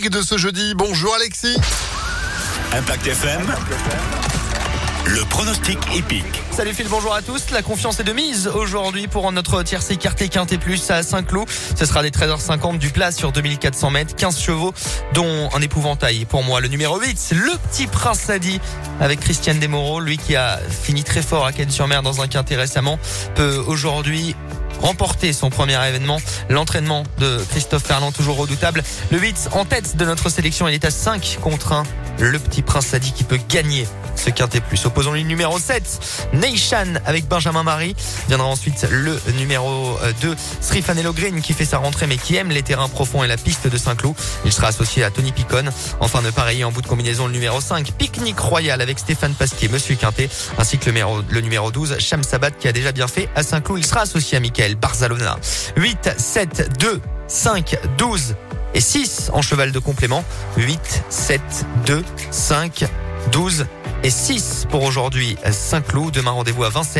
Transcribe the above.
de ce jeudi. Bonjour Alexis. Impact FM. Le pronostic épique. Salut Phil, bonjour à tous. La confiance est de mise aujourd'hui pour notre tiercé écarté quinté plus à Saint-Cloud. Ce sera des 13h50 du plat sur 2400 mètres, 15 chevaux, dont un épouvantail pour moi. Le numéro 8, le petit prince Sadi avec Christiane Desmoreaux, lui qui a fini très fort à Cannes-sur-Mer dans un quintet récemment, peut aujourd'hui remporter son premier événement, l'entraînement de Christophe Ferland, toujours redoutable. Le 8 en tête de notre sélection, il est à 5 contre 1. Le petit prince Sadi qui peut gagner ce quintet plus. Opposons-lui numéro 7, Neishan avec Benjamin Marie. Viendra ensuite le numéro 2, Srifanello Green qui fait sa rentrée mais qui aime les terrains profonds et la piste de Saint-Cloud. Il sera associé à Tony Picon. Enfin de pareil en bout de combinaison le numéro 5, Pique-Nique Royal avec Stéphane Pasquier, Monsieur Quintet, ainsi que le numéro, le numéro 12, Cham Sabat qui a déjà bien fait à Saint-Cloud. Il sera associé à Michael Barzalona. 8, 7, 2, 5, 12 et 6 en cheval de complément. 8, 7, 2, 5, 12 et 6 pour aujourd'hui Saint-Cloud. Demain rendez-vous à Vincennes.